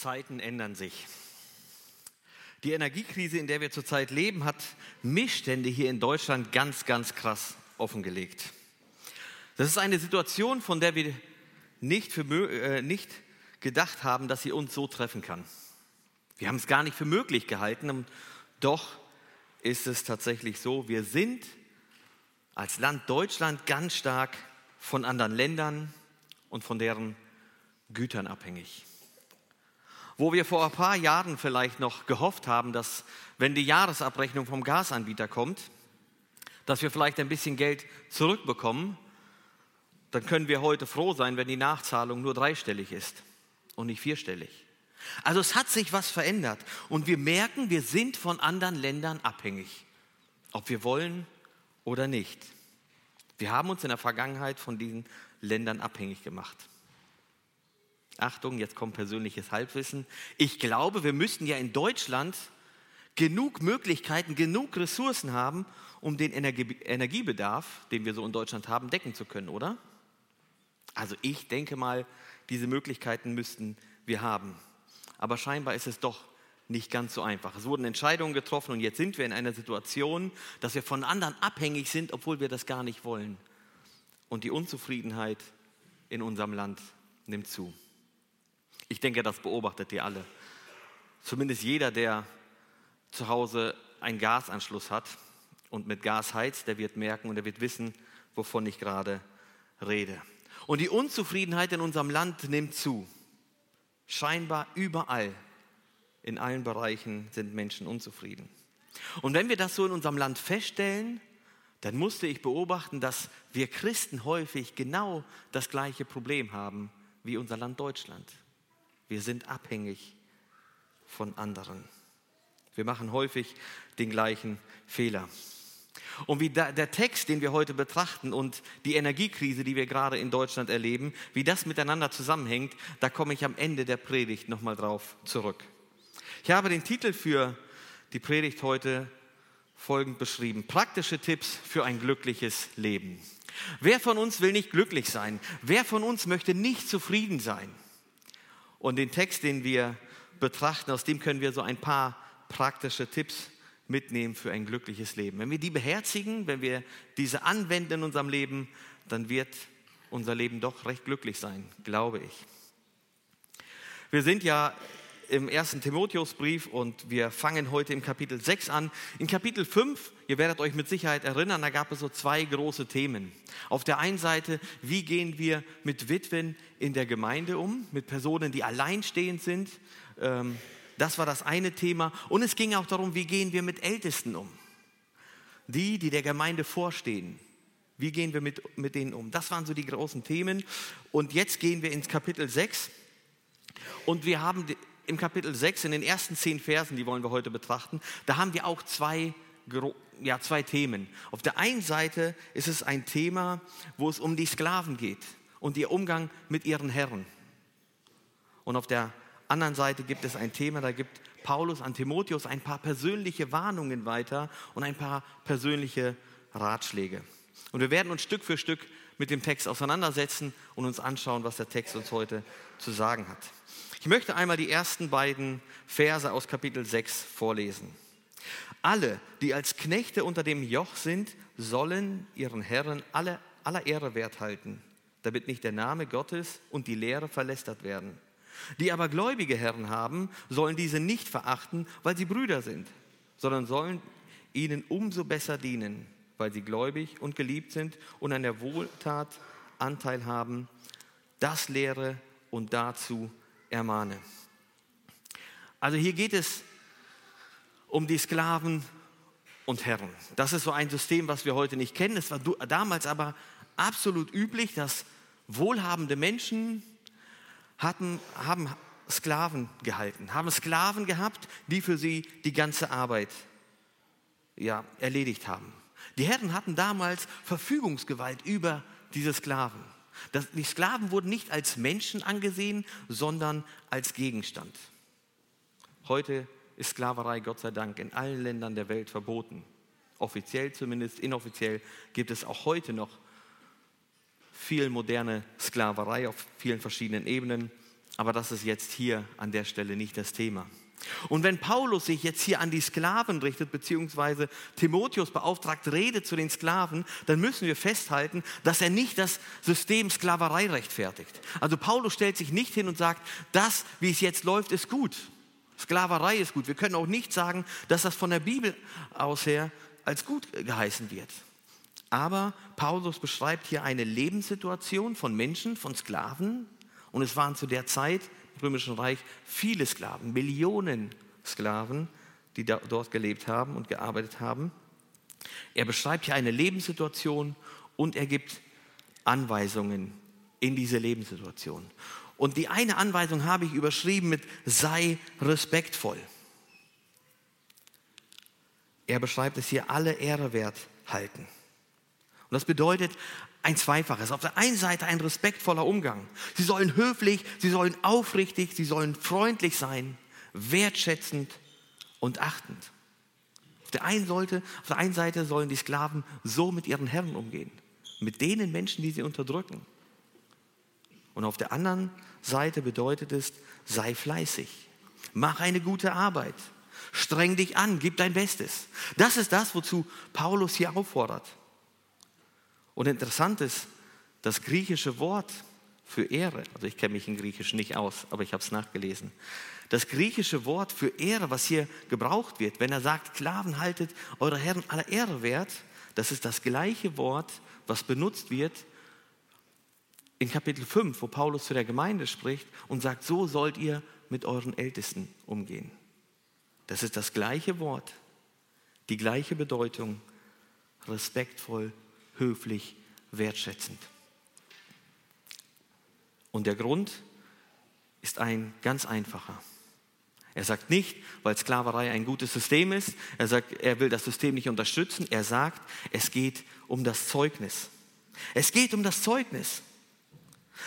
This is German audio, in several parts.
Zeiten ändern sich. Die Energiekrise, in der wir zurzeit leben, hat Missstände hier in Deutschland ganz, ganz krass offengelegt. Das ist eine Situation, von der wir nicht, für, äh, nicht gedacht haben, dass sie uns so treffen kann. Wir haben es gar nicht für möglich gehalten, und doch ist es tatsächlich so, wir sind als Land Deutschland ganz stark von anderen Ländern und von deren Gütern abhängig. Wo wir vor ein paar Jahren vielleicht noch gehofft haben, dass wenn die Jahresabrechnung vom Gasanbieter kommt, dass wir vielleicht ein bisschen Geld zurückbekommen, dann können wir heute froh sein, wenn die Nachzahlung nur dreistellig ist und nicht vierstellig. Also es hat sich was verändert und wir merken, wir sind von anderen Ländern abhängig, ob wir wollen oder nicht. Wir haben uns in der Vergangenheit von diesen Ländern abhängig gemacht. Achtung, jetzt kommt persönliches Halbwissen. Ich glaube, wir müssten ja in Deutschland genug Möglichkeiten, genug Ressourcen haben, um den Energiebedarf, den wir so in Deutschland haben, decken zu können, oder? Also ich denke mal, diese Möglichkeiten müssten wir haben. Aber scheinbar ist es doch nicht ganz so einfach. Es wurden Entscheidungen getroffen und jetzt sind wir in einer Situation, dass wir von anderen abhängig sind, obwohl wir das gar nicht wollen. Und die Unzufriedenheit in unserem Land nimmt zu. Ich denke, das beobachtet ihr alle. Zumindest jeder, der zu Hause einen Gasanschluss hat und mit Gas heizt, der wird merken und der wird wissen, wovon ich gerade rede. Und die Unzufriedenheit in unserem Land nimmt zu. Scheinbar überall, in allen Bereichen sind Menschen unzufrieden. Und wenn wir das so in unserem Land feststellen, dann musste ich beobachten, dass wir Christen häufig genau das gleiche Problem haben wie unser Land Deutschland. Wir sind abhängig von anderen. Wir machen häufig den gleichen Fehler. Und wie der Text, den wir heute betrachten und die Energiekrise, die wir gerade in Deutschland erleben, wie das miteinander zusammenhängt, da komme ich am Ende der Predigt nochmal drauf zurück. Ich habe den Titel für die Predigt heute folgend beschrieben. Praktische Tipps für ein glückliches Leben. Wer von uns will nicht glücklich sein? Wer von uns möchte nicht zufrieden sein? Und den Text, den wir betrachten, aus dem können wir so ein paar praktische Tipps mitnehmen für ein glückliches Leben. Wenn wir die beherzigen, wenn wir diese anwenden in unserem Leben, dann wird unser Leben doch recht glücklich sein, glaube ich. Wir sind ja im ersten Timotheusbrief und wir fangen heute im Kapitel 6 an. In Kapitel 5, ihr werdet euch mit Sicherheit erinnern, da gab es so zwei große Themen. Auf der einen Seite, wie gehen wir mit Witwen in der Gemeinde um, mit Personen, die alleinstehend sind. Ähm, das war das eine Thema. Und es ging auch darum, wie gehen wir mit Ältesten um. Die, die der Gemeinde vorstehen. Wie gehen wir mit, mit denen um? Das waren so die großen Themen. Und jetzt gehen wir ins Kapitel 6. Und wir haben im Kapitel 6, in den ersten zehn Versen, die wollen wir heute betrachten, da haben wir auch zwei, ja, zwei Themen. Auf der einen Seite ist es ein Thema, wo es um die Sklaven geht und ihr Umgang mit ihren Herren. Und auf der anderen Seite gibt es ein Thema, da gibt Paulus an Timotheus ein paar persönliche Warnungen weiter und ein paar persönliche Ratschläge. Und wir werden uns Stück für Stück mit dem Text auseinandersetzen und uns anschauen, was der Text uns heute zu sagen hat. Ich möchte einmal die ersten beiden Verse aus Kapitel 6 vorlesen. Alle, die als Knechte unter dem Joch sind, sollen ihren Herren alle, aller Ehre wert halten, damit nicht der Name Gottes und die Lehre verlästert werden. Die aber gläubige Herren haben, sollen diese nicht verachten, weil sie Brüder sind, sondern sollen ihnen umso besser dienen, weil sie gläubig und geliebt sind und an der Wohltat Anteil haben. Das lehre und dazu ermahne. Also hier geht es um die Sklaven und Herren. Das ist so ein System, was wir heute nicht kennen. Es war damals aber absolut üblich, dass wohlhabende Menschen hatten, haben Sklaven gehalten, haben Sklaven gehabt, die für sie die ganze Arbeit ja, erledigt haben. Die Herren hatten damals Verfügungsgewalt über diese Sklaven. Das, die Sklaven wurden nicht als Menschen angesehen, sondern als Gegenstand. Heute ist Sklaverei Gott sei Dank in allen Ländern der Welt verboten. Offiziell zumindest, inoffiziell gibt es auch heute noch viel moderne Sklaverei auf vielen verschiedenen Ebenen. Aber das ist jetzt hier an der Stelle nicht das Thema. Und wenn Paulus sich jetzt hier an die Sklaven richtet, beziehungsweise Timotheus beauftragt, redet zu den Sklaven, dann müssen wir festhalten, dass er nicht das System Sklaverei rechtfertigt. Also Paulus stellt sich nicht hin und sagt, das, wie es jetzt läuft, ist gut. Sklaverei ist gut. Wir können auch nicht sagen, dass das von der Bibel aus her als gut geheißen wird. Aber Paulus beschreibt hier eine Lebenssituation von Menschen, von Sklaven. Und es waren zu der Zeit Römischen Reich viele Sklaven, Millionen Sklaven, die da, dort gelebt haben und gearbeitet haben. Er beschreibt hier eine Lebenssituation und er gibt Anweisungen in diese Lebenssituation. Und die eine Anweisung habe ich überschrieben mit sei respektvoll. Er beschreibt es hier alle Ehre wert halten. Und das bedeutet, ein Zweifaches. Auf der einen Seite ein respektvoller Umgang. Sie sollen höflich, sie sollen aufrichtig, sie sollen freundlich sein, wertschätzend und achtend. Auf der, einen sollte, auf der einen Seite sollen die Sklaven so mit ihren Herren umgehen, mit denen Menschen, die sie unterdrücken. Und auf der anderen Seite bedeutet es, sei fleißig, mach eine gute Arbeit, streng dich an, gib dein Bestes. Das ist das, wozu Paulus hier auffordert. Und interessant ist, das griechische Wort für Ehre, also ich kenne mich in Griechisch nicht aus, aber ich habe es nachgelesen. Das griechische Wort für Ehre, was hier gebraucht wird, wenn er sagt, Sklaven haltet eure Herren aller Ehre wert, das ist das gleiche Wort, was benutzt wird in Kapitel 5, wo Paulus zu der Gemeinde spricht und sagt, so sollt ihr mit euren Ältesten umgehen. Das ist das gleiche Wort, die gleiche Bedeutung, respektvoll höflich, wertschätzend. Und der Grund ist ein ganz einfacher. Er sagt nicht, weil Sklaverei ein gutes System ist, er sagt, er will das System nicht unterstützen, er sagt, es geht um das Zeugnis. Es geht um das Zeugnis,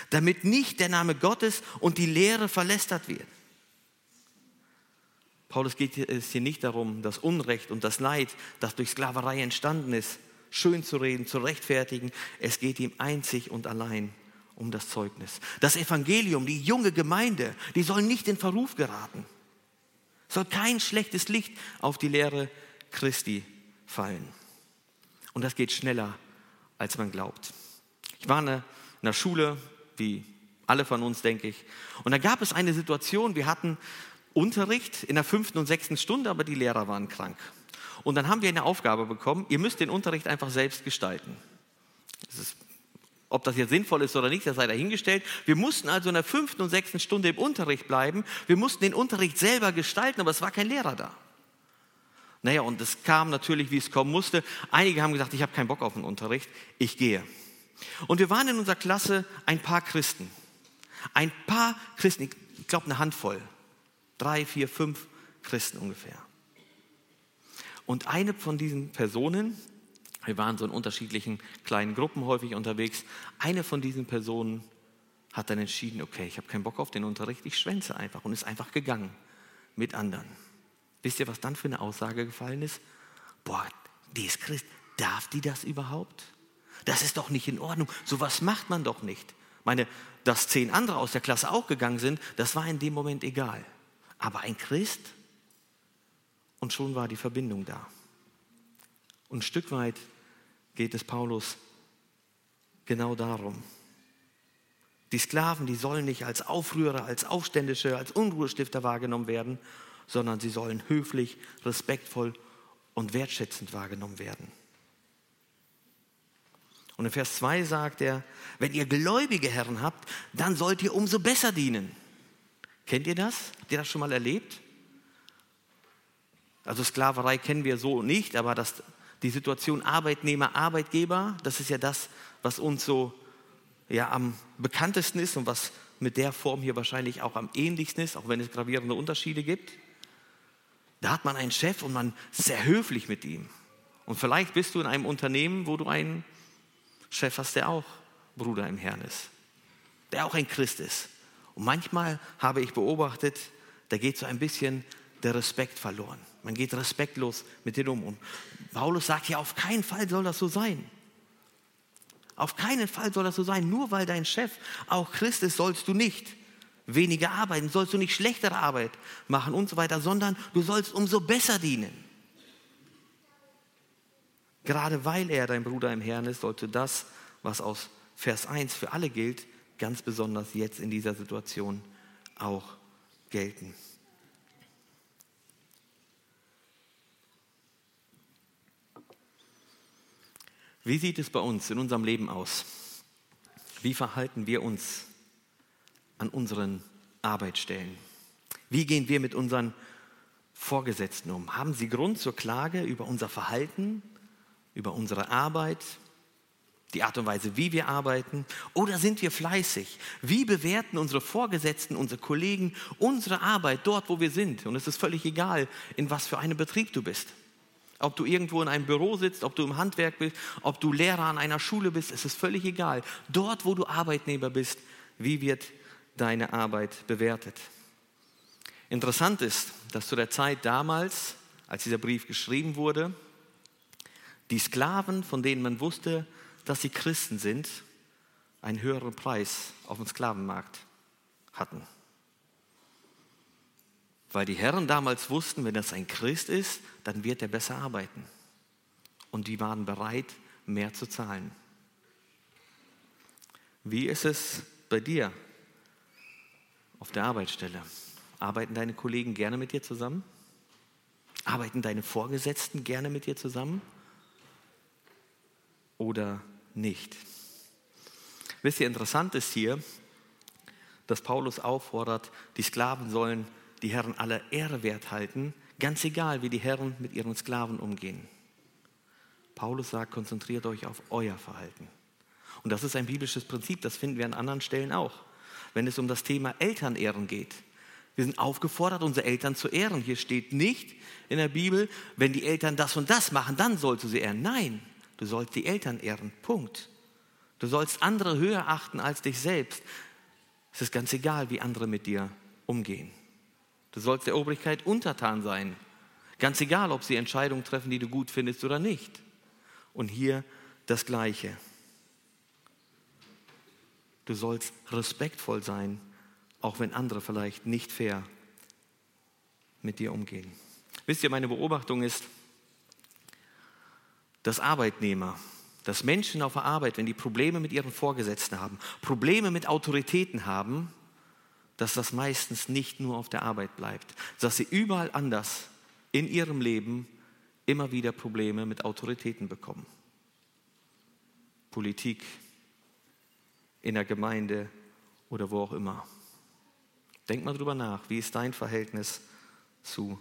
damit nicht der Name Gottes und die Lehre verlästert wird. Paulus geht es hier nicht darum, das Unrecht und das Leid, das durch Sklaverei entstanden ist, schön zu reden, zu rechtfertigen. Es geht ihm einzig und allein um das Zeugnis. Das Evangelium, die junge Gemeinde, die soll nicht in Verruf geraten. Soll kein schlechtes Licht auf die Lehre Christi fallen. Und das geht schneller, als man glaubt. Ich war in der Schule, wie alle von uns, denke ich. Und da gab es eine Situation, wir hatten Unterricht in der fünften und sechsten Stunde, aber die Lehrer waren krank. Und dann haben wir eine Aufgabe bekommen, ihr müsst den Unterricht einfach selbst gestalten. Das ist, ob das jetzt sinnvoll ist oder nicht, das sei dahingestellt. Wir mussten also in der fünften und sechsten Stunde im Unterricht bleiben. Wir mussten den Unterricht selber gestalten, aber es war kein Lehrer da. Naja, und es kam natürlich, wie es kommen musste. Einige haben gesagt, ich habe keinen Bock auf den Unterricht, ich gehe. Und wir waren in unserer Klasse ein paar Christen. Ein paar Christen, ich glaube eine Handvoll. Drei, vier, fünf Christen ungefähr. Und eine von diesen Personen, wir waren so in unterschiedlichen kleinen Gruppen häufig unterwegs, eine von diesen Personen hat dann entschieden, okay, ich habe keinen Bock auf den Unterricht, ich schwänze einfach und ist einfach gegangen mit anderen. Wisst ihr, was dann für eine Aussage gefallen ist? Boah, die ist Christ, darf die das überhaupt? Das ist doch nicht in Ordnung, sowas macht man doch nicht. Meine, dass zehn andere aus der Klasse auch gegangen sind, das war in dem Moment egal. Aber ein Christ, und schon war die Verbindung da. Und ein Stück weit geht es Paulus genau darum. Die Sklaven, die sollen nicht als Aufrührer, als Aufständische, als Unruhestifter wahrgenommen werden, sondern sie sollen höflich, respektvoll und wertschätzend wahrgenommen werden. Und in Vers 2 sagt er, wenn ihr gläubige Herren habt, dann sollt ihr umso besser dienen. Kennt ihr das? Habt ihr das schon mal erlebt? Also Sklaverei kennen wir so nicht, aber das, die Situation Arbeitnehmer, Arbeitgeber, das ist ja das, was uns so ja, am bekanntesten ist und was mit der Form hier wahrscheinlich auch am ähnlichsten ist, auch wenn es gravierende Unterschiede gibt. Da hat man einen Chef und man ist sehr höflich mit ihm. Und vielleicht bist du in einem Unternehmen, wo du einen Chef hast, der auch Bruder im Herrn ist, der auch ein Christ ist. Und manchmal habe ich beobachtet, da geht so ein bisschen der Respekt verloren. Man geht respektlos mit denen um. Und Paulus sagt ja, auf keinen Fall soll das so sein. Auf keinen Fall soll das so sein. Nur weil dein Chef auch Christ ist, sollst du nicht weniger arbeiten, sollst du nicht schlechtere Arbeit machen und so weiter, sondern du sollst umso besser dienen. Gerade weil er dein Bruder im Herrn ist, sollte das, was aus Vers 1 für alle gilt, ganz besonders jetzt in dieser Situation auch gelten. Wie sieht es bei uns in unserem Leben aus? Wie verhalten wir uns an unseren Arbeitsstellen? Wie gehen wir mit unseren Vorgesetzten um? Haben sie Grund zur Klage über unser Verhalten, über unsere Arbeit, die Art und Weise, wie wir arbeiten? Oder sind wir fleißig? Wie bewerten unsere Vorgesetzten, unsere Kollegen unsere Arbeit dort, wo wir sind? Und es ist völlig egal, in was für einem Betrieb du bist. Ob du irgendwo in einem Büro sitzt, ob du im Handwerk bist, ob du Lehrer an einer Schule bist, es ist völlig egal. Dort, wo du Arbeitnehmer bist, wie wird deine Arbeit bewertet? Interessant ist, dass zu der Zeit damals, als dieser Brief geschrieben wurde, die Sklaven, von denen man wusste, dass sie Christen sind, einen höheren Preis auf dem Sklavenmarkt hatten. Weil die Herren damals wussten, wenn das ein Christ ist, dann wird er besser arbeiten. Und die waren bereit, mehr zu zahlen. Wie ist es bei dir auf der Arbeitsstelle? Arbeiten deine Kollegen gerne mit dir zusammen? Arbeiten deine Vorgesetzten gerne mit dir zusammen? Oder nicht. Wisst ihr, interessant ist hier, dass Paulus auffordert, die Sklaven sollen die Herren aller Ehre wert halten, ganz egal, wie die Herren mit ihren Sklaven umgehen. Paulus sagt, konzentriert euch auf euer Verhalten. Und das ist ein biblisches Prinzip, das finden wir an anderen Stellen auch. Wenn es um das Thema Elternehren geht. Wir sind aufgefordert, unsere Eltern zu ehren. Hier steht nicht in der Bibel, wenn die Eltern das und das machen, dann sollst du sie ehren. Nein, Du sollst die Eltern ehren. Punkt. Du sollst andere höher achten als dich selbst. Es ist ganz egal, wie andere mit dir umgehen. Du sollst der Obrigkeit untertan sein. Ganz egal, ob sie Entscheidungen treffen, die du gut findest oder nicht. Und hier das Gleiche. Du sollst respektvoll sein, auch wenn andere vielleicht nicht fair mit dir umgehen. Wisst ihr, meine Beobachtung ist, dass Arbeitnehmer, dass Menschen auf der Arbeit, wenn die Probleme mit ihren Vorgesetzten haben, Probleme mit Autoritäten haben, dass das meistens nicht nur auf der Arbeit bleibt, dass sie überall anders in ihrem Leben immer wieder Probleme mit Autoritäten bekommen. Politik, in der Gemeinde oder wo auch immer. Denk mal drüber nach, wie ist dein Verhältnis zu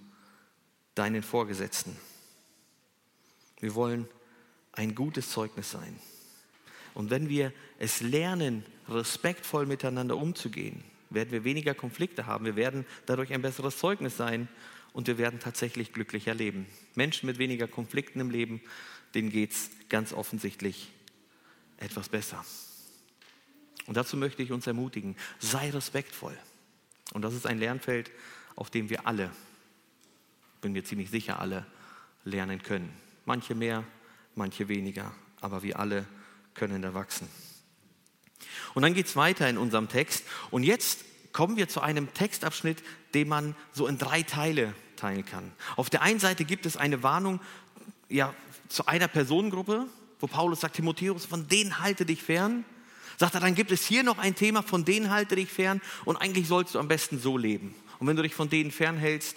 deinen Vorgesetzten? Wir wollen ein gutes Zeugnis sein. Und wenn wir es lernen, respektvoll miteinander umzugehen, werden wir weniger Konflikte haben. Wir werden dadurch ein besseres Zeugnis sein und wir werden tatsächlich glücklicher leben. Menschen mit weniger Konflikten im Leben, denen geht es ganz offensichtlich etwas besser. Und dazu möchte ich uns ermutigen, sei respektvoll. Und das ist ein Lernfeld, auf dem wir alle, bin mir ziemlich sicher, alle lernen können manche mehr, manche weniger, aber wir alle können da wachsen. Und dann geht es weiter in unserem Text. Und jetzt kommen wir zu einem Textabschnitt, den man so in drei Teile teilen kann. Auf der einen Seite gibt es eine Warnung ja, zu einer Personengruppe, wo Paulus sagt, Timotheus, von denen halte dich fern. Sagt er, dann gibt es hier noch ein Thema, von denen halte dich fern und eigentlich sollst du am besten so leben. Und wenn du dich von denen fernhältst,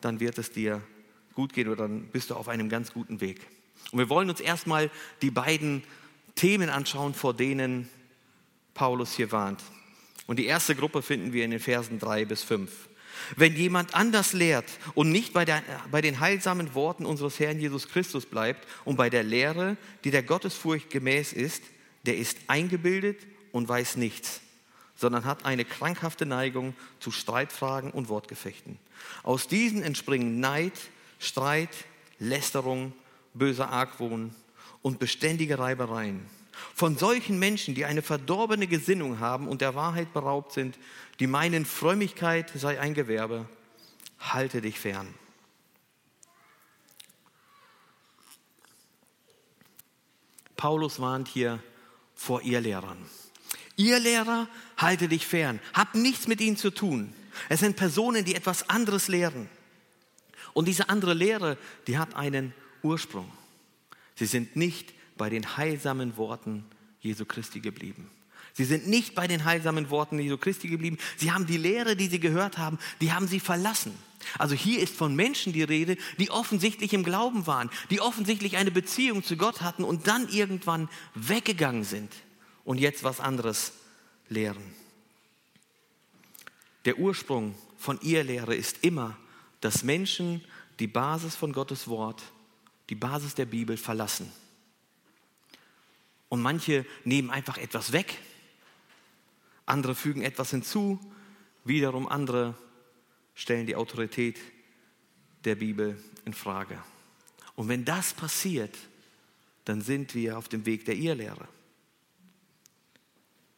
dann wird es dir gut gehen oder dann bist du auf einem ganz guten Weg. Und wir wollen uns erstmal die beiden Themen anschauen, vor denen Paulus hier warnt. Und die erste Gruppe finden wir in den Versen 3 bis 5. Wenn jemand anders lehrt und nicht bei, der, bei den heilsamen Worten unseres Herrn Jesus Christus bleibt und bei der Lehre, die der Gottesfurcht gemäß ist, der ist eingebildet und weiß nichts, sondern hat eine krankhafte Neigung zu Streitfragen und Wortgefechten. Aus diesen entspringen Neid, Streit, Lästerung, böser Argwohn und beständige Reibereien. Von solchen Menschen, die eine verdorbene Gesinnung haben und der Wahrheit beraubt sind, die meinen, Frömmigkeit sei ein Gewerbe, halte dich fern. Paulus warnt hier vor ihr Lehrern. Ihr Lehrer, halte dich fern. Hab nichts mit ihnen zu tun. Es sind Personen, die etwas anderes lehren. Und diese andere Lehre, die hat einen Ursprung. Sie sind nicht bei den heilsamen Worten Jesu Christi geblieben. Sie sind nicht bei den heilsamen Worten Jesu Christi geblieben. Sie haben die Lehre, die sie gehört haben, die haben sie verlassen. Also hier ist von Menschen die Rede, die offensichtlich im Glauben waren, die offensichtlich eine Beziehung zu Gott hatten und dann irgendwann weggegangen sind und jetzt was anderes lehren. Der Ursprung von ihr Lehre ist immer, dass Menschen die Basis von Gottes Wort, die Basis der Bibel verlassen. Und manche nehmen einfach etwas weg andere fügen etwas hinzu, wiederum andere stellen die Autorität der Bibel in Frage. Und wenn das passiert, dann sind wir auf dem Weg der Irrlehre.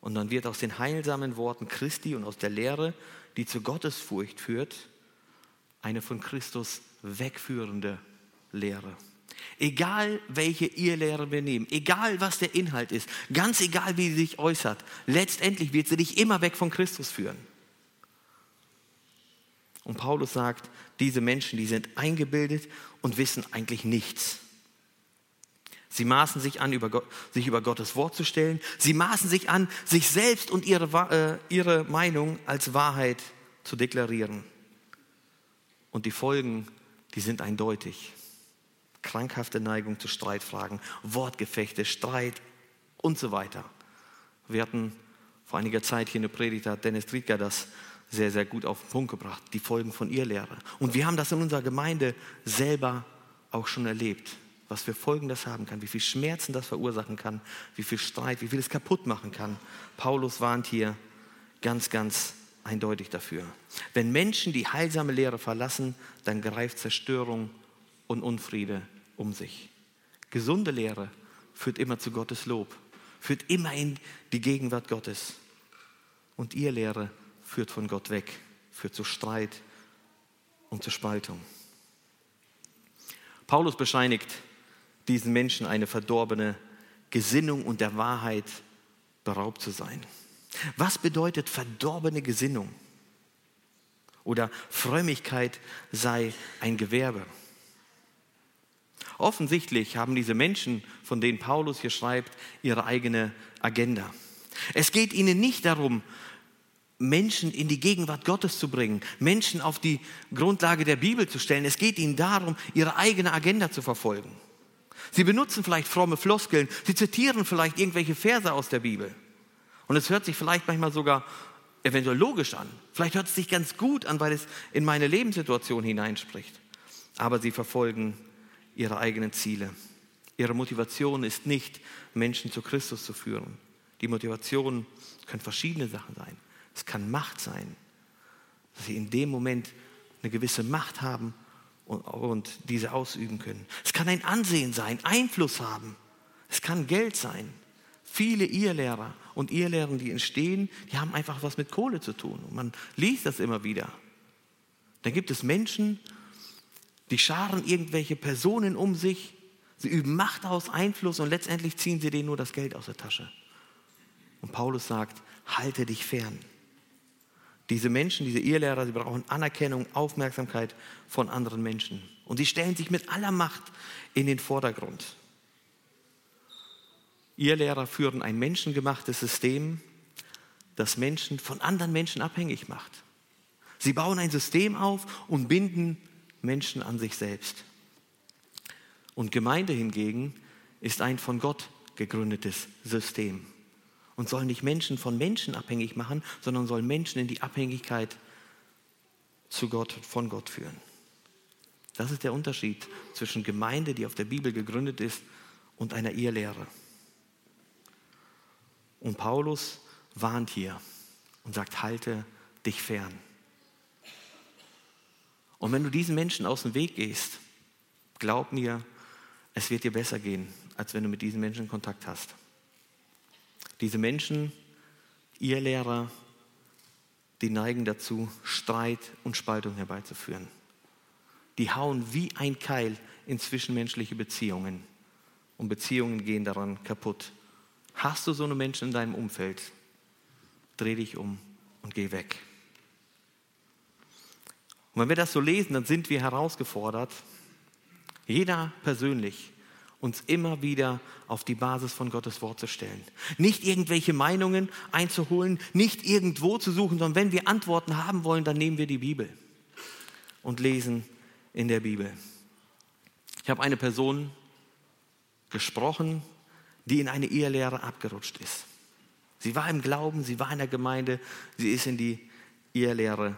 Und dann wird aus den heilsamen Worten Christi und aus der Lehre, die zu Gottesfurcht führt, eine von Christus wegführende Lehre. Egal welche Irrlehre wir nehmen, egal was der Inhalt ist, ganz egal wie sie sich äußert, letztendlich wird sie dich immer weg von Christus führen. Und Paulus sagt, diese Menschen, die sind eingebildet und wissen eigentlich nichts. Sie maßen sich an, über sich über Gottes Wort zu stellen. Sie maßen sich an, sich selbst und ihre, äh, ihre Meinung als Wahrheit zu deklarieren. Und die Folgen, die sind eindeutig krankhafte Neigung zu Streitfragen, Wortgefechte, Streit und so weiter. Wir hatten vor einiger Zeit hier eine Predigt, hat Dennis Driedger das sehr, sehr gut auf den Punkt gebracht, die Folgen von ihr Lehre. Und wir haben das in unserer Gemeinde selber auch schon erlebt, was für Folgen das haben kann, wie viel Schmerzen das verursachen kann, wie viel Streit, wie viel es kaputt machen kann. Paulus warnt hier ganz, ganz eindeutig dafür. Wenn Menschen die heilsame Lehre verlassen, dann greift Zerstörung und Unfriede um sich. Gesunde Lehre führt immer zu Gottes Lob, führt immer in die Gegenwart Gottes. Und ihr Lehre führt von Gott weg, führt zu Streit und zur Spaltung. Paulus bescheinigt diesen Menschen eine verdorbene Gesinnung und der Wahrheit beraubt zu sein. Was bedeutet verdorbene Gesinnung? Oder Frömmigkeit sei ein Gewerbe. Offensichtlich haben diese Menschen, von denen Paulus hier schreibt, ihre eigene Agenda. Es geht ihnen nicht darum, Menschen in die Gegenwart Gottes zu bringen, Menschen auf die Grundlage der Bibel zu stellen. Es geht ihnen darum, ihre eigene Agenda zu verfolgen. Sie benutzen vielleicht fromme Floskeln, sie zitieren vielleicht irgendwelche Verse aus der Bibel. Und es hört sich vielleicht manchmal sogar eventuell logisch an. Vielleicht hört es sich ganz gut an, weil es in meine Lebenssituation hineinspricht. Aber sie verfolgen ihre eigenen Ziele. Ihre Motivation ist nicht, Menschen zu Christus zu führen. Die Motivation können verschiedene Sachen sein. Es kann Macht sein, dass sie in dem Moment eine gewisse Macht haben und, und diese ausüben können. Es kann ein Ansehen sein, Einfluss haben. Es kann Geld sein. Viele Irrlehrer und Irrlehren, die entstehen, die haben einfach was mit Kohle zu tun. Und man liest das immer wieder. Dann gibt es Menschen, die scharen irgendwelche Personen um sich, sie üben Macht aus, Einfluss und letztendlich ziehen sie denen nur das Geld aus der Tasche. Und Paulus sagt, halte dich fern. Diese Menschen, diese Irrlehrer, sie brauchen Anerkennung, Aufmerksamkeit von anderen Menschen. Und sie stellen sich mit aller Macht in den Vordergrund. Irrlehrer führen ein menschengemachtes System, das Menschen von anderen Menschen abhängig macht. Sie bauen ein System auf und binden Menschen an sich selbst. Und Gemeinde hingegen ist ein von Gott gegründetes System und soll nicht Menschen von Menschen abhängig machen, sondern soll Menschen in die Abhängigkeit zu Gott, von Gott führen. Das ist der Unterschied zwischen Gemeinde, die auf der Bibel gegründet ist, und einer Irrlehre. Und Paulus warnt hier und sagt, halte dich fern. Und wenn du diesen Menschen aus dem Weg gehst, glaub mir, es wird dir besser gehen, als wenn du mit diesen Menschen Kontakt hast. Diese Menschen, ihr Lehrer, die neigen dazu, Streit und Spaltung herbeizuführen. Die hauen wie ein Keil in zwischenmenschliche Beziehungen und Beziehungen gehen daran kaputt. Hast du so eine Menschen in deinem Umfeld? dreh dich um und geh weg. Und wenn wir das so lesen, dann sind wir herausgefordert, jeder persönlich, uns immer wieder auf die Basis von Gottes Wort zu stellen. Nicht irgendwelche Meinungen einzuholen, nicht irgendwo zu suchen, sondern wenn wir Antworten haben wollen, dann nehmen wir die Bibel und lesen in der Bibel. Ich habe eine Person gesprochen, die in eine Ehelehre abgerutscht ist. Sie war im Glauben, sie war in der Gemeinde, sie ist in die Ehelehre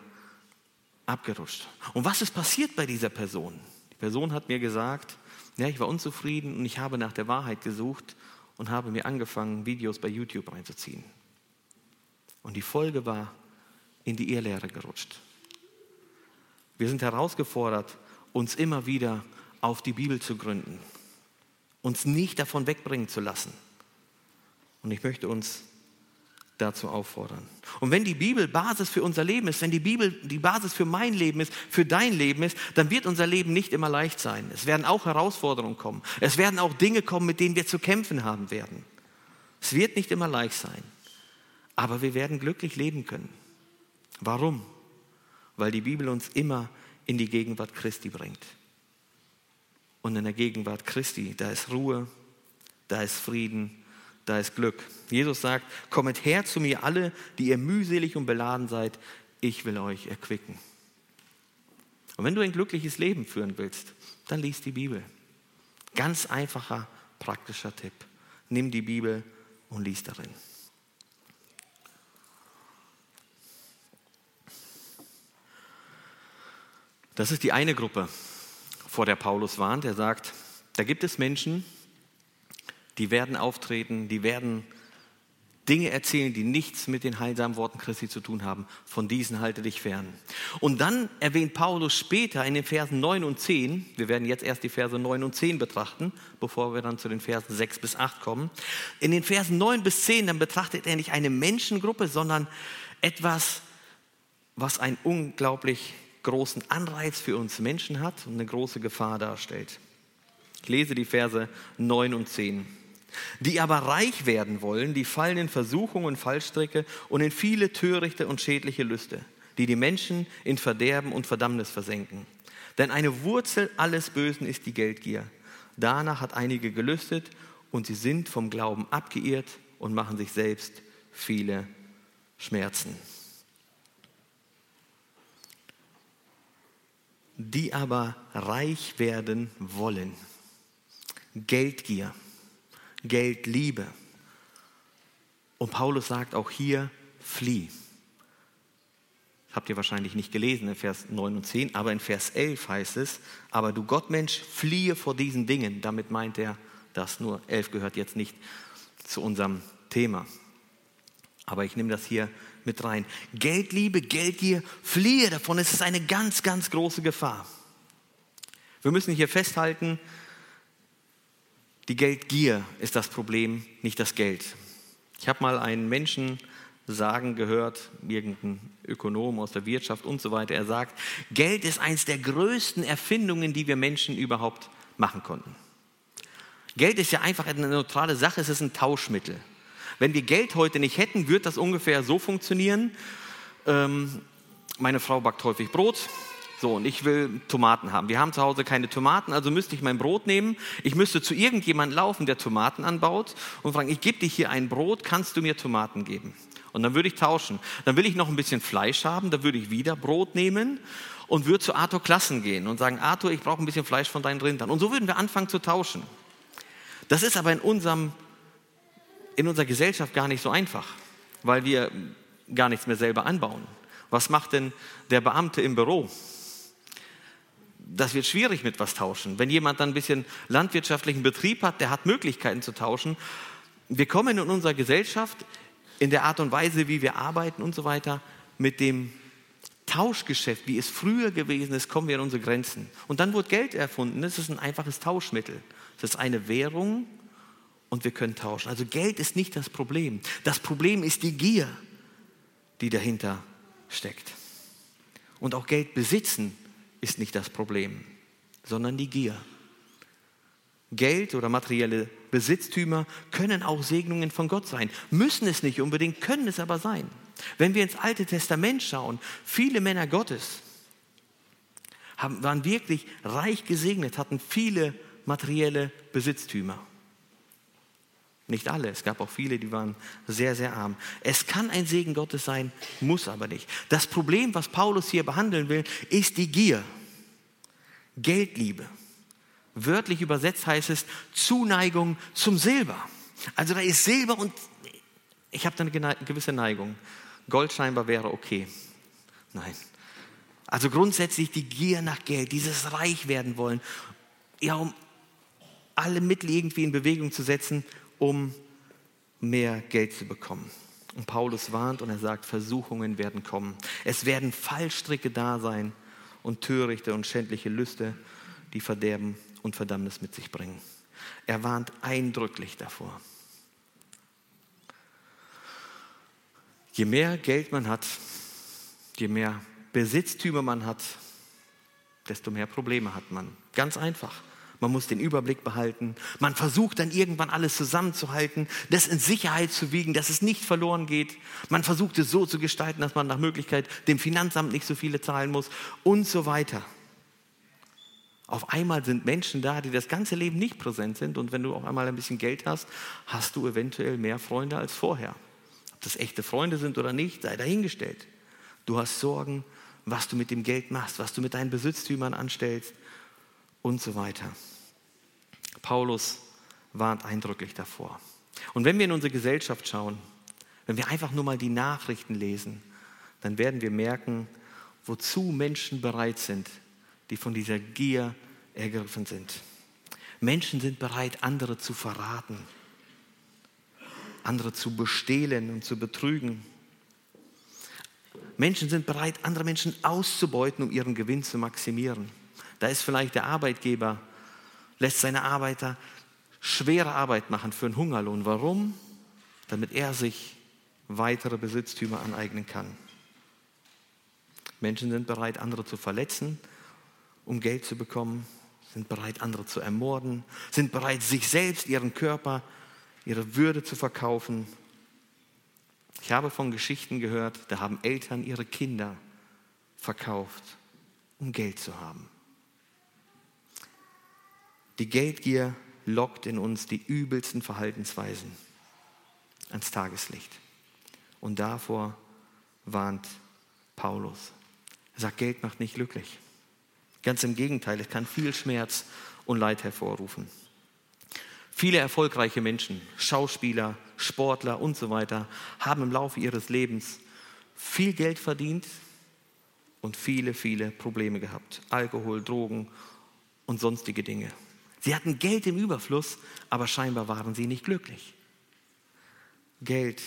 abgerutscht. Und was ist passiert bei dieser Person? Die Person hat mir gesagt, ja, ich war unzufrieden und ich habe nach der Wahrheit gesucht und habe mir angefangen, Videos bei YouTube reinzuziehen. Und die Folge war in die Irrlehre gerutscht. Wir sind herausgefordert, uns immer wieder auf die Bibel zu gründen, uns nicht davon wegbringen zu lassen. Und ich möchte uns dazu auffordern. Und wenn die Bibel Basis für unser Leben ist, wenn die Bibel die Basis für mein Leben ist, für dein Leben ist, dann wird unser Leben nicht immer leicht sein. Es werden auch Herausforderungen kommen. Es werden auch Dinge kommen, mit denen wir zu kämpfen haben werden. Es wird nicht immer leicht sein. Aber wir werden glücklich leben können. Warum? Weil die Bibel uns immer in die Gegenwart Christi bringt. Und in der Gegenwart Christi, da ist Ruhe, da ist Frieden, da ist Glück. Jesus sagt, kommet her zu mir alle, die ihr mühselig und beladen seid, ich will euch erquicken. Und wenn du ein glückliches Leben führen willst, dann lies die Bibel. Ganz einfacher, praktischer Tipp. Nimm die Bibel und lies darin. Das ist die eine Gruppe, vor der Paulus warnt. Er sagt, da gibt es Menschen, die werden auftreten, die werden Dinge erzählen, die nichts mit den heilsamen Worten Christi zu tun haben. Von diesen halte dich fern. Und dann erwähnt Paulus später in den Versen 9 und 10, wir werden jetzt erst die Verse 9 und 10 betrachten, bevor wir dann zu den Versen 6 bis 8 kommen. In den Versen 9 bis 10, dann betrachtet er nicht eine Menschengruppe, sondern etwas, was einen unglaublich großen Anreiz für uns Menschen hat und eine große Gefahr darstellt. Ich lese die Verse 9 und 10. Die aber reich werden wollen, die fallen in Versuchungen und Fallstricke und in viele törichte und schädliche Lüste, die die Menschen in Verderben und Verdammnis versenken. Denn eine Wurzel alles Bösen ist die Geldgier. Danach hat einige gelüstet und sie sind vom Glauben abgeirrt und machen sich selbst viele Schmerzen. Die aber reich werden wollen. Geldgier. Geldliebe. Und Paulus sagt auch hier, flieh. Das habt ihr wahrscheinlich nicht gelesen in Vers 9 und 10, aber in Vers 11 heißt es, aber du Gottmensch, fliehe vor diesen Dingen. Damit meint er, dass nur 11 gehört jetzt nicht zu unserem Thema. Aber ich nehme das hier mit rein. Geldliebe, Geldgier, fliehe davon. Es ist eine ganz, ganz große Gefahr. Wir müssen hier festhalten, die Geldgier ist das Problem, nicht das Geld. Ich habe mal einen Menschen sagen gehört, irgendein Ökonom aus der Wirtschaft und so weiter. Er sagt, Geld ist eines der größten Erfindungen, die wir Menschen überhaupt machen konnten. Geld ist ja einfach eine neutrale Sache, es ist ein Tauschmittel. Wenn wir Geld heute nicht hätten, würde das ungefähr so funktionieren. Ähm, meine Frau backt häufig Brot, so, und ich will Tomaten haben. Wir haben zu Hause keine Tomaten, also müsste ich mein Brot nehmen. Ich müsste zu irgendjemandem laufen, der Tomaten anbaut und fragen, ich gebe dir hier ein Brot, kannst du mir Tomaten geben? Und dann würde ich tauschen. Dann will ich noch ein bisschen Fleisch haben, da würde ich wieder Brot nehmen und würde zu Arthur Klassen gehen und sagen, Arthur, ich brauche ein bisschen Fleisch von deinen Rindern. Und so würden wir anfangen zu tauschen. Das ist aber in, unserem, in unserer Gesellschaft gar nicht so einfach, weil wir gar nichts mehr selber anbauen. Was macht denn der Beamte im Büro? Das wird schwierig mit was tauschen. Wenn jemand dann ein bisschen landwirtschaftlichen Betrieb hat, der hat Möglichkeiten zu tauschen. Wir kommen in unserer Gesellschaft in der Art und Weise, wie wir arbeiten und so weiter, mit dem Tauschgeschäft, wie es früher gewesen ist, kommen wir an unsere Grenzen. Und dann wurde Geld erfunden. Das ist ein einfaches Tauschmittel. Das ist eine Währung und wir können tauschen. Also Geld ist nicht das Problem. Das Problem ist die Gier, die dahinter steckt. Und auch Geld besitzen ist nicht das Problem, sondern die Gier. Geld oder materielle Besitztümer können auch Segnungen von Gott sein. Müssen es nicht unbedingt, können es aber sein. Wenn wir ins Alte Testament schauen, viele Männer Gottes haben, waren wirklich reich gesegnet, hatten viele materielle Besitztümer. Nicht alle, es gab auch viele, die waren sehr, sehr arm. Es kann ein Segen Gottes sein, muss aber nicht. Das Problem, was Paulus hier behandeln will, ist die Gier, Geldliebe. Wörtlich übersetzt heißt es Zuneigung zum Silber. Also da ist Silber und ich habe da eine gewisse Neigung. Gold scheinbar wäre okay. Nein. Also grundsätzlich die Gier nach Geld, dieses Reich werden wollen, ja, um alle Mittel irgendwie in Bewegung zu setzen, um mehr Geld zu bekommen. Und Paulus warnt und er sagt, Versuchungen werden kommen. Es werden Fallstricke da sein und törichte und schändliche Lüste, die Verderben und Verdammnis mit sich bringen. Er warnt eindrücklich davor. Je mehr Geld man hat, je mehr Besitztümer man hat, desto mehr Probleme hat man. Ganz einfach. Man muss den Überblick behalten. Man versucht dann irgendwann alles zusammenzuhalten, das in Sicherheit zu wiegen, dass es nicht verloren geht. Man versucht es so zu gestalten, dass man nach Möglichkeit dem Finanzamt nicht so viele zahlen muss und so weiter. Auf einmal sind Menschen da, die das ganze Leben nicht präsent sind und wenn du auf einmal ein bisschen Geld hast, hast du eventuell mehr Freunde als vorher. Ob das echte Freunde sind oder nicht, sei dahingestellt. Du hast Sorgen, was du mit dem Geld machst, was du mit deinen Besitztümern anstellst und so weiter. Paulus warnt eindrücklich davor. Und wenn wir in unsere Gesellschaft schauen, wenn wir einfach nur mal die Nachrichten lesen, dann werden wir merken, wozu Menschen bereit sind, die von dieser Gier ergriffen sind. Menschen sind bereit, andere zu verraten, andere zu bestehlen und zu betrügen. Menschen sind bereit, andere Menschen auszubeuten, um ihren Gewinn zu maximieren. Da ist vielleicht der Arbeitgeber lässt seine Arbeiter schwere Arbeit machen für einen Hungerlohn. Warum? Damit er sich weitere Besitztümer aneignen kann. Menschen sind bereit, andere zu verletzen, um Geld zu bekommen, sind bereit, andere zu ermorden, sind bereit, sich selbst, ihren Körper, ihre Würde zu verkaufen. Ich habe von Geschichten gehört, da haben Eltern ihre Kinder verkauft, um Geld zu haben. Die Geldgier lockt in uns die übelsten Verhaltensweisen ans Tageslicht. Und davor warnt Paulus. Er sagt, Geld macht nicht glücklich. Ganz im Gegenteil, es kann viel Schmerz und Leid hervorrufen. Viele erfolgreiche Menschen, Schauspieler, Sportler und so weiter, haben im Laufe ihres Lebens viel Geld verdient und viele, viele Probleme gehabt. Alkohol, Drogen und sonstige Dinge. Sie hatten Geld im Überfluss, aber scheinbar waren sie nicht glücklich. Geld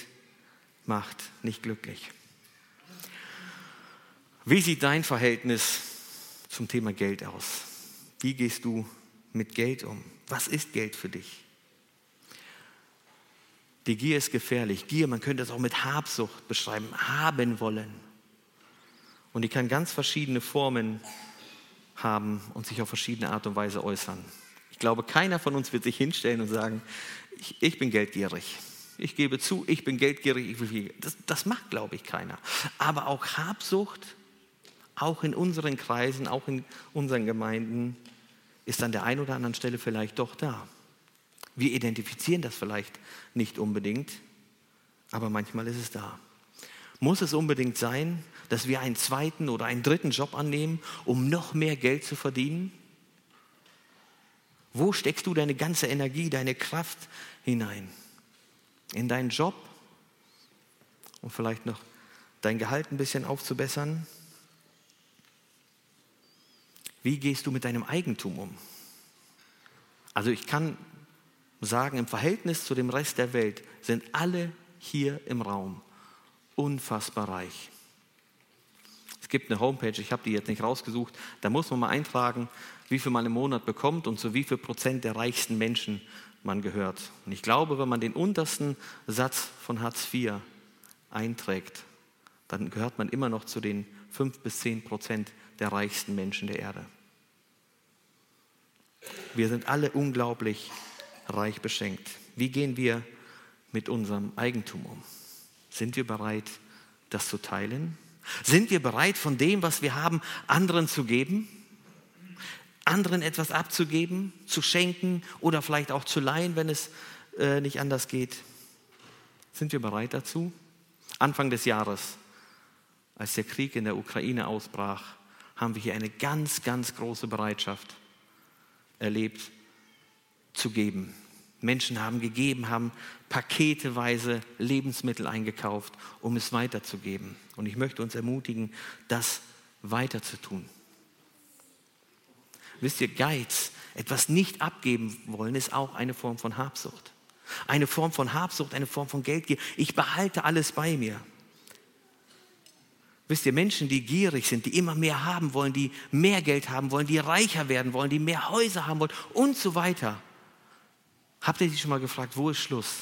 macht nicht glücklich. Wie sieht dein Verhältnis zum Thema Geld aus? Wie gehst du mit Geld um? Was ist Geld für dich? Die Gier ist gefährlich. Gier, man könnte es auch mit Habsucht beschreiben, haben wollen. Und die kann ganz verschiedene Formen haben und sich auf verschiedene Art und Weise äußern. Ich glaube, keiner von uns wird sich hinstellen und sagen, ich, ich bin geldgierig. Ich gebe zu, ich bin geldgierig. Das, das macht, glaube ich, keiner. Aber auch Habsucht, auch in unseren Kreisen, auch in unseren Gemeinden, ist an der einen oder anderen Stelle vielleicht doch da. Wir identifizieren das vielleicht nicht unbedingt, aber manchmal ist es da. Muss es unbedingt sein, dass wir einen zweiten oder einen dritten Job annehmen, um noch mehr Geld zu verdienen? Wo steckst du deine ganze Energie, deine Kraft hinein? In deinen Job? Um vielleicht noch dein Gehalt ein bisschen aufzubessern? Wie gehst du mit deinem Eigentum um? Also ich kann sagen, im Verhältnis zu dem Rest der Welt sind alle hier im Raum unfassbar reich. Es gibt eine Homepage, ich habe die jetzt nicht rausgesucht, da muss man mal eintragen, wie viel man im Monat bekommt und zu wie viel Prozent der reichsten Menschen man gehört. Und ich glaube, wenn man den untersten Satz von Hartz IV einträgt, dann gehört man immer noch zu den fünf bis zehn Prozent der reichsten Menschen der Erde. Wir sind alle unglaublich reich beschenkt. Wie gehen wir mit unserem Eigentum um? Sind wir bereit, das zu teilen? Sind wir bereit, von dem, was wir haben, anderen zu geben? Anderen etwas abzugeben, zu schenken oder vielleicht auch zu leihen, wenn es äh, nicht anders geht? Sind wir bereit dazu? Anfang des Jahres, als der Krieg in der Ukraine ausbrach, haben wir hier eine ganz, ganz große Bereitschaft erlebt zu geben. Menschen haben gegeben, haben paketeweise Lebensmittel eingekauft, um es weiterzugeben. Und ich möchte uns ermutigen, das weiterzutun. Wisst ihr, Geiz, etwas nicht abgeben wollen, ist auch eine Form von Habsucht. Eine Form von Habsucht, eine Form von Geldgier. Ich behalte alles bei mir. Wisst ihr, Menschen, die gierig sind, die immer mehr haben wollen, die mehr Geld haben wollen, die reicher werden wollen, die mehr Häuser haben wollen und so weiter. Habt ihr sich schon mal gefragt, wo ist Schluss?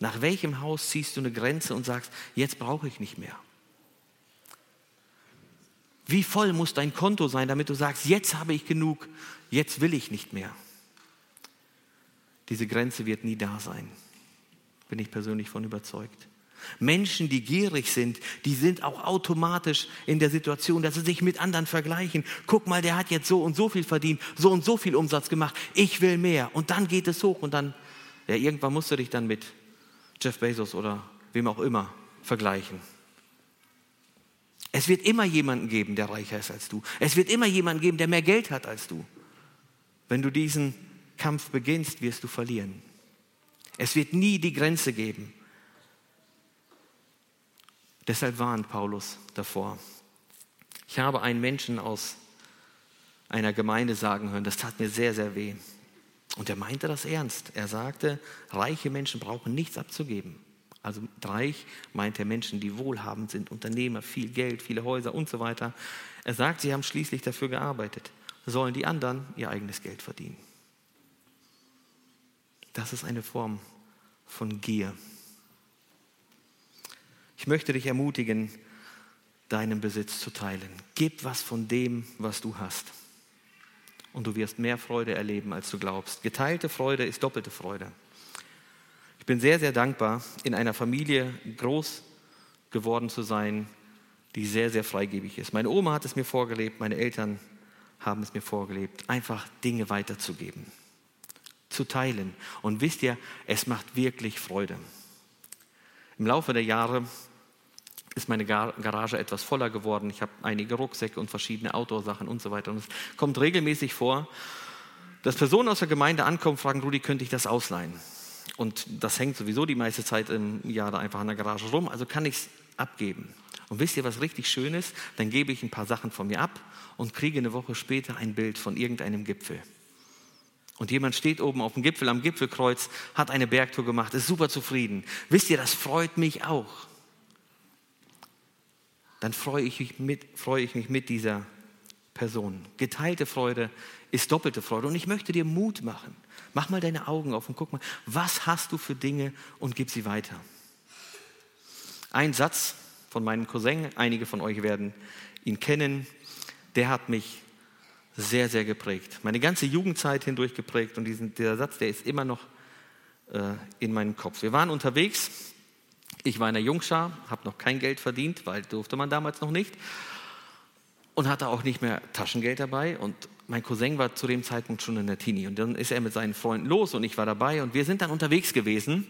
Nach welchem Haus ziehst du eine Grenze und sagst, jetzt brauche ich nicht mehr? Wie voll muss dein Konto sein, damit du sagst, jetzt habe ich genug, jetzt will ich nicht mehr? Diese Grenze wird nie da sein, bin ich persönlich von überzeugt. Menschen, die gierig sind, die sind auch automatisch in der Situation, dass sie sich mit anderen vergleichen. Guck mal, der hat jetzt so und so viel verdient, so und so viel Umsatz gemacht. Ich will mehr. Und dann geht es hoch und dann, ja, irgendwann musst du dich dann mit Jeff Bezos oder wem auch immer vergleichen. Es wird immer jemanden geben, der reicher ist als du. Es wird immer jemanden geben, der mehr Geld hat als du. Wenn du diesen Kampf beginnst, wirst du verlieren. Es wird nie die Grenze geben. Deshalb warnt Paulus davor. Ich habe einen Menschen aus einer Gemeinde sagen hören, das tat mir sehr, sehr weh. Und er meinte das ernst. Er sagte, reiche Menschen brauchen nichts abzugeben. Also reich meint er Menschen, die wohlhabend sind, Unternehmer, viel Geld, viele Häuser und so weiter. Er sagt, sie haben schließlich dafür gearbeitet. Sollen die anderen ihr eigenes Geld verdienen? Das ist eine Form von Gier. Ich möchte dich ermutigen, deinen Besitz zu teilen. Gib was von dem, was du hast. Und du wirst mehr Freude erleben, als du glaubst. Geteilte Freude ist doppelte Freude. Ich bin sehr, sehr dankbar, in einer Familie groß geworden zu sein, die sehr, sehr freigebig ist. Meine Oma hat es mir vorgelebt, meine Eltern haben es mir vorgelebt, einfach Dinge weiterzugeben, zu teilen. Und wisst ihr, es macht wirklich Freude. Im Laufe der Jahre ist meine Garage etwas voller geworden. Ich habe einige Rucksäcke und verschiedene Outdoor-Sachen und so weiter. Und es kommt regelmäßig vor, dass Personen aus der Gemeinde ankommen und fragen, Rudi, könnte ich das ausleihen? Und das hängt sowieso die meiste Zeit im Jahr da einfach in der Garage rum, also kann ich es abgeben. Und wisst ihr, was richtig schön ist? Dann gebe ich ein paar Sachen von mir ab und kriege eine Woche später ein Bild von irgendeinem Gipfel. Und jemand steht oben auf dem Gipfel, am Gipfelkreuz, hat eine Bergtour gemacht, ist super zufrieden. Wisst ihr, das freut mich auch dann freue ich mich mit, freue ich mich mit dieser Person. Geteilte Freude ist doppelte Freude. Und ich möchte dir Mut machen. Mach mal deine Augen auf und guck mal, was hast du für Dinge und gib sie weiter. Ein Satz von meinem Cousin, einige von euch werden ihn kennen, der hat mich sehr, sehr geprägt. Meine ganze Jugendzeit hindurch geprägt und diesen, dieser Satz, der ist immer noch äh, in meinem Kopf. Wir waren unterwegs ich war in der Jungschar, habe noch kein Geld verdient, weil durfte man damals noch nicht. Und hatte auch nicht mehr Taschengeld dabei. Und mein Cousin war zu dem Zeitpunkt schon in der Teenie. Und dann ist er mit seinen Freunden los und ich war dabei. Und wir sind dann unterwegs gewesen.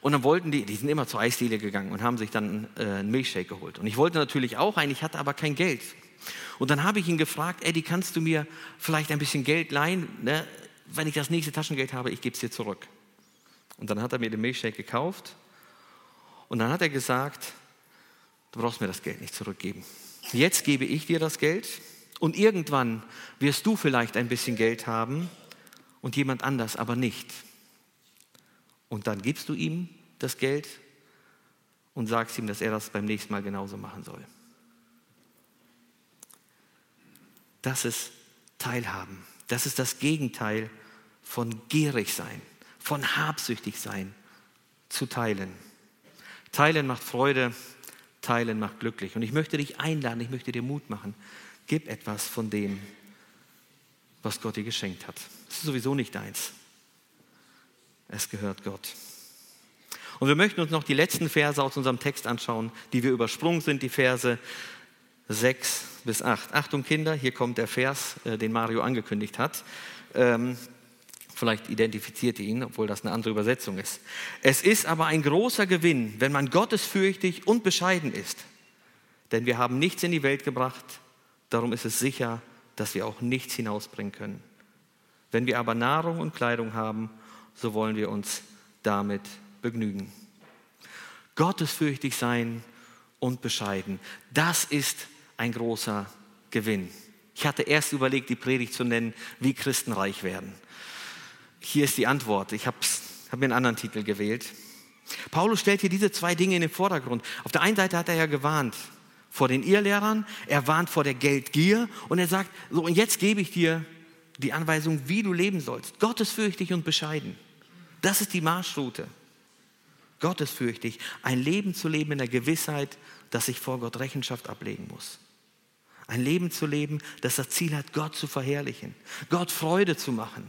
Und dann wollten die, die sind immer zur Eisdiele gegangen und haben sich dann äh, einen Milchshake geholt. Und ich wollte natürlich auch einen, ich hatte aber kein Geld. Und dann habe ich ihn gefragt, Eddie, kannst du mir vielleicht ein bisschen Geld leihen? Ne? Wenn ich das nächste Taschengeld habe, ich gebe es dir zurück. Und dann hat er mir den Milchshake gekauft und dann hat er gesagt, du brauchst mir das Geld nicht zurückgeben. Jetzt gebe ich dir das Geld und irgendwann wirst du vielleicht ein bisschen Geld haben und jemand anders aber nicht. Und dann gibst du ihm das Geld und sagst ihm, dass er das beim nächsten Mal genauso machen soll. Das ist Teilhaben. Das ist das Gegenteil von gierig sein, von habsüchtig sein, zu teilen. Teilen macht Freude, teilen macht glücklich. Und ich möchte dich einladen, ich möchte dir Mut machen. Gib etwas von dem, was Gott dir geschenkt hat. Es ist sowieso nicht deins. Es gehört Gott. Und wir möchten uns noch die letzten Verse aus unserem Text anschauen, die wir übersprungen sind, die Verse 6 bis 8. Achtung Kinder, hier kommt der Vers, äh, den Mario angekündigt hat. Ähm, vielleicht identifiziert ihr ihn, obwohl das eine andere Übersetzung ist. Es ist aber ein großer Gewinn, wenn man gottesfürchtig und bescheiden ist. Denn wir haben nichts in die Welt gebracht, darum ist es sicher, dass wir auch nichts hinausbringen können. Wenn wir aber Nahrung und Kleidung haben, so wollen wir uns damit begnügen. Gottesfürchtig sein und bescheiden, das ist ein großer Gewinn. Ich hatte erst überlegt, die Predigt zu nennen, wie Christen reich werden. Hier ist die Antwort. Ich habe hab mir einen anderen Titel gewählt. Paulus stellt hier diese zwei Dinge in den Vordergrund. Auf der einen Seite hat er ja gewarnt vor den Irrlehrern, er warnt vor der Geldgier und er sagt, so und jetzt gebe ich dir die Anweisung, wie du leben sollst. Gottesfürchtig und bescheiden. Das ist die Marschroute. Gottesfürchtig, ein Leben zu leben in der Gewissheit, dass ich vor Gott Rechenschaft ablegen muss. Ein Leben zu leben, das das Ziel hat, Gott zu verherrlichen, Gott Freude zu machen.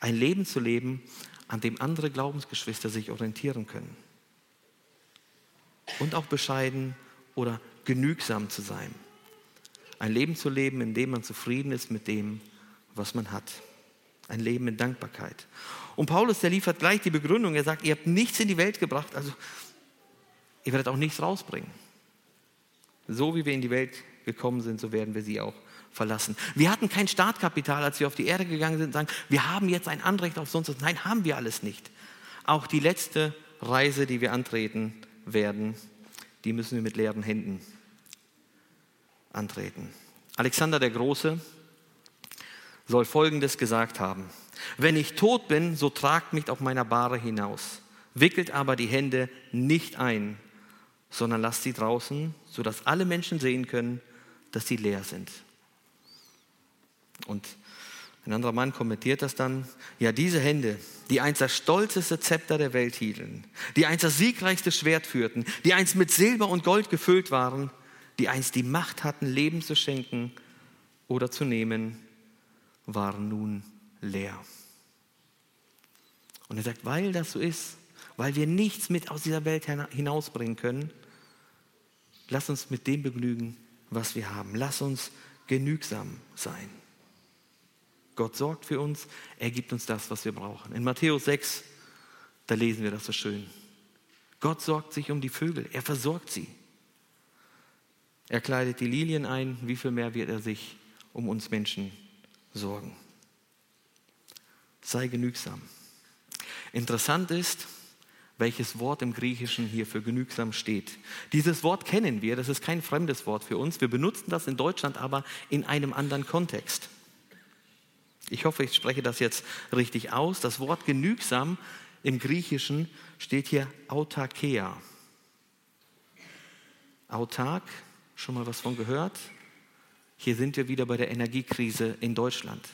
Ein Leben zu leben, an dem andere Glaubensgeschwister sich orientieren können. Und auch bescheiden oder genügsam zu sein. Ein Leben zu leben, in dem man zufrieden ist mit dem, was man hat. Ein Leben in Dankbarkeit. Und Paulus, der liefert gleich die Begründung. Er sagt, ihr habt nichts in die Welt gebracht, also ihr werdet auch nichts rausbringen. So wie wir in die Welt gekommen sind, so werden wir sie auch verlassen. Wir hatten kein Startkapital, als wir auf die Erde gegangen sind und sagen, wir haben jetzt ein Anrecht auf sonst was. Nein, haben wir alles nicht. Auch die letzte Reise, die wir antreten werden, die müssen wir mit leeren Händen antreten. Alexander der Große soll Folgendes gesagt haben. Wenn ich tot bin, so tragt mich auf meiner Bahre hinaus. Wickelt aber die Hände nicht ein, sondern lasst sie draußen, sodass alle Menschen sehen können, dass sie leer sind. Und ein anderer Mann kommentiert das dann, ja, diese Hände, die einst das stolzeste Zepter der Welt hielten, die einst das siegreichste Schwert führten, die einst mit Silber und Gold gefüllt waren, die einst die Macht hatten, Leben zu schenken oder zu nehmen, waren nun leer. Und er sagt, weil das so ist, weil wir nichts mit aus dieser Welt hinausbringen können, lass uns mit dem begnügen, was wir haben. Lass uns genügsam sein. Gott sorgt für uns, er gibt uns das, was wir brauchen. In Matthäus 6, da lesen wir das so schön. Gott sorgt sich um die Vögel, er versorgt sie. Er kleidet die Lilien ein, wie viel mehr wird er sich um uns Menschen sorgen. Sei genügsam. Interessant ist, welches Wort im Griechischen hier für genügsam steht. Dieses Wort kennen wir, das ist kein fremdes Wort für uns. Wir benutzen das in Deutschland aber in einem anderen Kontext. Ich hoffe, ich spreche das jetzt richtig aus. Das Wort genügsam im Griechischen steht hier autarkea. Autark, schon mal was von gehört? Hier sind wir wieder bei der Energiekrise in Deutschland.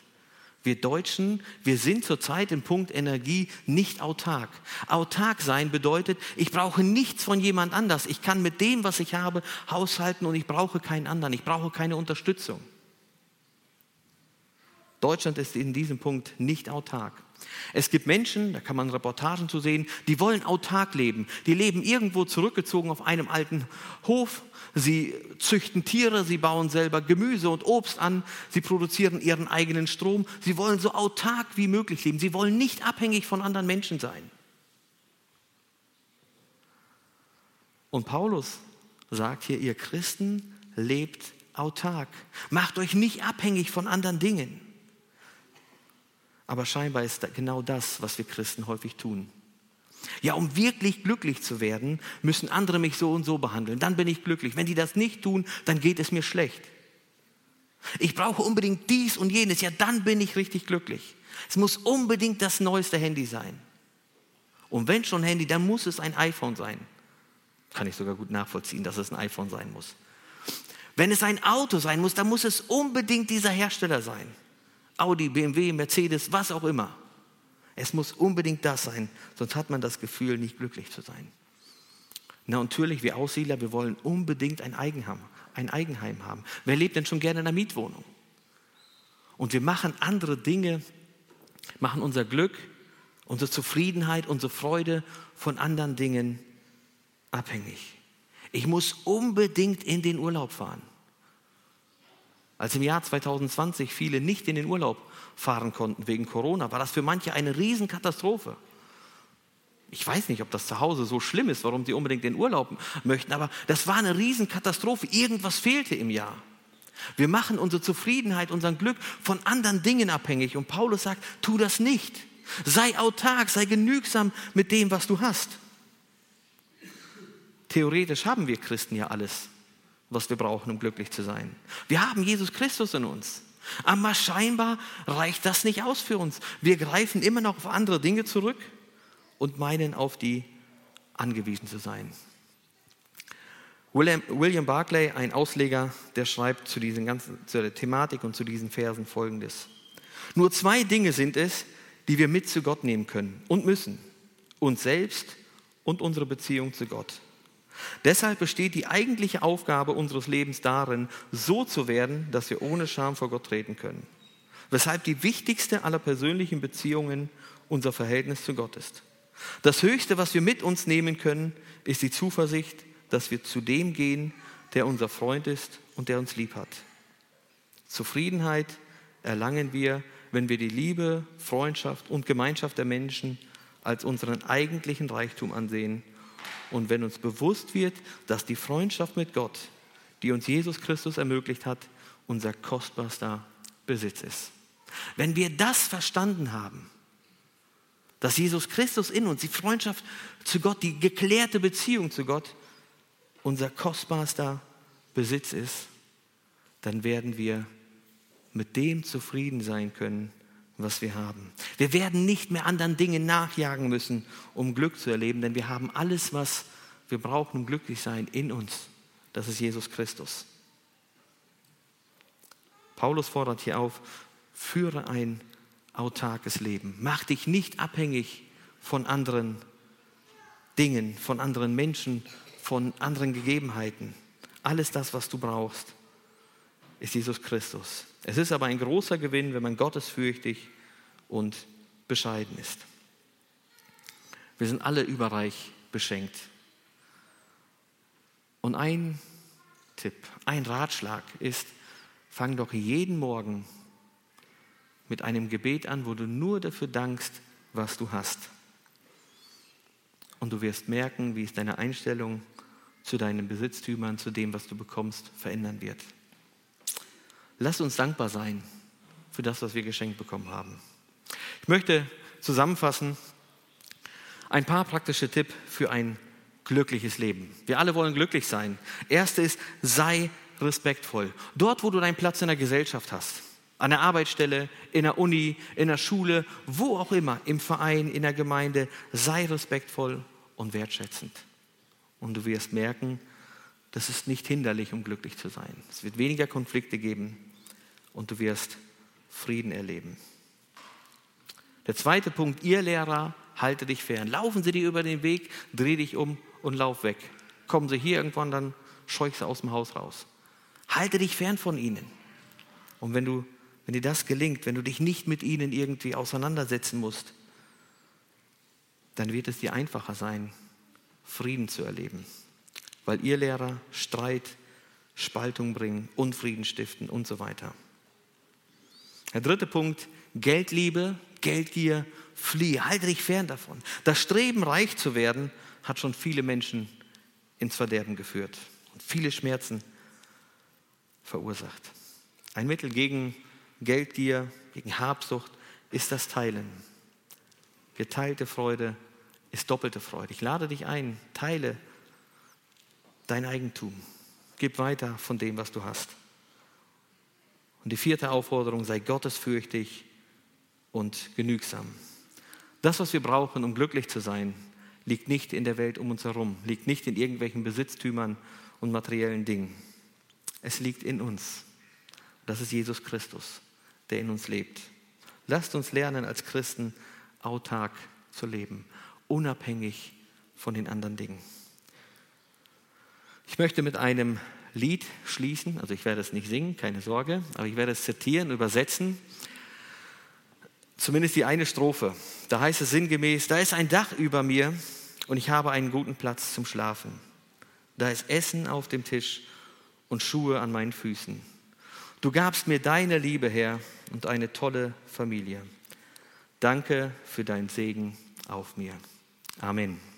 Wir Deutschen, wir sind zurzeit im Punkt Energie nicht autark. Autark sein bedeutet, ich brauche nichts von jemand anders. Ich kann mit dem, was ich habe, haushalten und ich brauche keinen anderen. Ich brauche keine Unterstützung. Deutschland ist in diesem Punkt nicht autark. Es gibt Menschen, da kann man Reportagen zu sehen, die wollen autark leben. Die leben irgendwo zurückgezogen auf einem alten Hof. Sie züchten Tiere, sie bauen selber Gemüse und Obst an, sie produzieren ihren eigenen Strom. Sie wollen so autark wie möglich leben. Sie wollen nicht abhängig von anderen Menschen sein. Und Paulus sagt hier, ihr Christen lebt autark. Macht euch nicht abhängig von anderen Dingen. Aber scheinbar ist genau das, was wir Christen häufig tun. Ja, um wirklich glücklich zu werden, müssen andere mich so und so behandeln. Dann bin ich glücklich. Wenn die das nicht tun, dann geht es mir schlecht. Ich brauche unbedingt dies und jenes. Ja, dann bin ich richtig glücklich. Es muss unbedingt das neueste Handy sein. Und wenn schon Handy, dann muss es ein iPhone sein. Kann ich sogar gut nachvollziehen, dass es ein iPhone sein muss. Wenn es ein Auto sein muss, dann muss es unbedingt dieser Hersteller sein. Audi, BMW, Mercedes, was auch immer. Es muss unbedingt das sein, sonst hat man das Gefühl, nicht glücklich zu sein. Na, natürlich, wir Aussiedler, wir wollen unbedingt ein Eigenheim, ein Eigenheim haben. Wer lebt denn schon gerne in einer Mietwohnung? Und wir machen andere Dinge, machen unser Glück unsere Zufriedenheit, unsere Freude von anderen Dingen abhängig. Ich muss unbedingt in den Urlaub fahren. Als im Jahr 2020 viele nicht in den Urlaub fahren konnten wegen Corona, war das für manche eine Riesenkatastrophe. Ich weiß nicht, ob das zu Hause so schlimm ist, warum sie unbedingt in Urlaub möchten, aber das war eine Riesenkatastrophe. Irgendwas fehlte im Jahr. Wir machen unsere Zufriedenheit, unseren Glück von anderen Dingen abhängig. Und Paulus sagt, tu das nicht. Sei autark, sei genügsam mit dem, was du hast. Theoretisch haben wir Christen ja alles, was wir brauchen, um glücklich zu sein. Wir haben Jesus Christus in uns. Aber scheinbar reicht das nicht aus für uns. Wir greifen immer noch auf andere Dinge zurück und meinen, auf die angewiesen zu sein. William, William Barclay, ein Ausleger, der schreibt zu, diesen ganzen, zu der Thematik und zu diesen Versen folgendes. Nur zwei Dinge sind es, die wir mit zu Gott nehmen können und müssen. Uns selbst und unsere Beziehung zu Gott. Deshalb besteht die eigentliche Aufgabe unseres Lebens darin, so zu werden, dass wir ohne Scham vor Gott treten können. Weshalb die wichtigste aller persönlichen Beziehungen unser Verhältnis zu Gott ist. Das Höchste, was wir mit uns nehmen können, ist die Zuversicht, dass wir zu dem gehen, der unser Freund ist und der uns lieb hat. Zufriedenheit erlangen wir, wenn wir die Liebe, Freundschaft und Gemeinschaft der Menschen als unseren eigentlichen Reichtum ansehen und wenn uns bewusst wird, dass die Freundschaft mit Gott, die uns Jesus Christus ermöglicht hat, unser kostbarster Besitz ist. Wenn wir das verstanden haben, dass Jesus Christus in uns, die Freundschaft zu Gott, die geklärte Beziehung zu Gott, unser kostbarster Besitz ist, dann werden wir mit dem zufrieden sein können, was wir haben. Wir werden nicht mehr anderen Dingen nachjagen müssen, um Glück zu erleben, denn wir haben alles, was wir brauchen, um glücklich sein, in uns. Das ist Jesus Christus. Paulus fordert hier auf, führe ein autarkes Leben. Mach dich nicht abhängig von anderen Dingen, von anderen Menschen, von anderen Gegebenheiten. Alles das, was du brauchst, ist Jesus Christus. Es ist aber ein großer Gewinn, wenn man gottesfürchtig und bescheiden ist. Wir sind alle überreich beschenkt. Und ein Tipp, ein Ratschlag ist, fang doch jeden Morgen mit einem Gebet an, wo du nur dafür dankst, was du hast. Und du wirst merken, wie es deine Einstellung zu deinen Besitztümern, zu dem, was du bekommst, verändern wird. Lass uns dankbar sein für das, was wir geschenkt bekommen haben. Ich möchte zusammenfassen ein paar praktische Tipps für ein glückliches Leben. Wir alle wollen glücklich sein. Erste ist, sei respektvoll. Dort, wo du deinen Platz in der Gesellschaft hast an der Arbeitsstelle, in der Uni, in der Schule, wo auch immer, im Verein, in der Gemeinde, sei respektvoll und wertschätzend. Und du wirst merken, das ist nicht hinderlich, um glücklich zu sein. Es wird weniger Konflikte geben und du wirst Frieden erleben. Der zweite Punkt, ihr Lehrer, halte dich fern. Laufen sie dir über den Weg, dreh dich um und lauf weg. Kommen sie hier irgendwann, dann scheuch sie aus dem Haus raus. Halte dich fern von ihnen. Und wenn du wenn dir das gelingt, wenn du dich nicht mit ihnen irgendwie auseinandersetzen musst, dann wird es dir einfacher sein, Frieden zu erleben. Weil ihr Lehrer Streit, Spaltung bringen, Unfrieden stiften und so weiter. Der dritte Punkt, Geldliebe, Geldgier, fliehe, halte dich fern davon. Das Streben, reich zu werden, hat schon viele Menschen ins Verderben geführt und viele Schmerzen verursacht. Ein Mittel gegen Geldgier, gegen Habsucht ist das Teilen. Geteilte Freude ist doppelte Freude. Ich lade dich ein, teile dein Eigentum. Gib weiter von dem, was du hast. Und die vierte Aufforderung, sei gottesfürchtig und genügsam. Das, was wir brauchen, um glücklich zu sein, liegt nicht in der Welt um uns herum, liegt nicht in irgendwelchen Besitztümern und materiellen Dingen. Es liegt in uns. Das ist Jesus Christus der in uns lebt. Lasst uns lernen, als Christen autark zu leben, unabhängig von den anderen Dingen. Ich möchte mit einem Lied schließen, also ich werde es nicht singen, keine Sorge, aber ich werde es zitieren, übersetzen. zumindest die eine Strophe. Da heißt es sinngemäß, da ist ein Dach über mir und ich habe einen guten Platz zum Schlafen. Da ist Essen auf dem Tisch und Schuhe an meinen Füßen. Du gabst mir deine Liebe her und eine tolle Familie. Danke für deinen Segen auf mir. Amen.